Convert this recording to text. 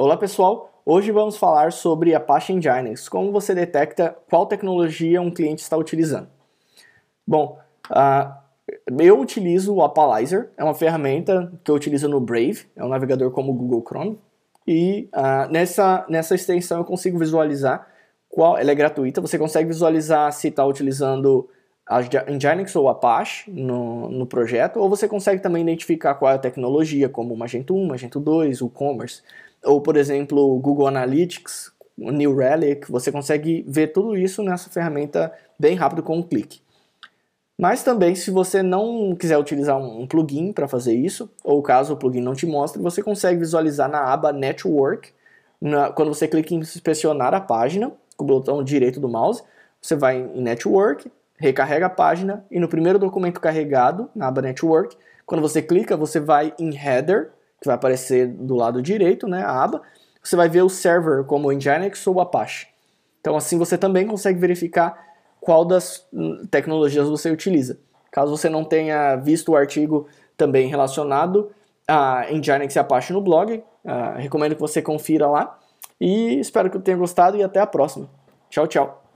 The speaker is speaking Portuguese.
Olá pessoal, hoje vamos falar sobre Apache Nginx, como você detecta qual tecnologia um cliente está utilizando. Bom, uh, eu utilizo o Appalizer, é uma ferramenta que eu utilizo no Brave, é um navegador como o Google Chrome, e uh, nessa, nessa extensão eu consigo visualizar qual, ela é gratuita, você consegue visualizar se está utilizando a Nginx ou Apache no, no projeto, ou você consegue também identificar qual é a tecnologia, como Magento 1, Magento 2, o Commerce, ou por exemplo o Google Analytics, o New Relic, você consegue ver tudo isso nessa ferramenta bem rápido com um clique. Mas também, se você não quiser utilizar um plugin para fazer isso, ou caso o plugin não te mostre, você consegue visualizar na aba Network, na, quando você clica em inspecionar a página, com o botão direito do mouse, você vai em Network, recarrega a página, e no primeiro documento carregado, na aba Network, quando você clica, você vai em Header, que vai aparecer do lado direito, né, a aba, você vai ver o server como Nginx ou Apache. Então assim você também consegue verificar qual das hum, tecnologias você utiliza. Caso você não tenha visto o artigo também relacionado a Nginx e Apache no blog, uh, recomendo que você confira lá. E espero que tenha gostado e até a próxima. Tchau, tchau.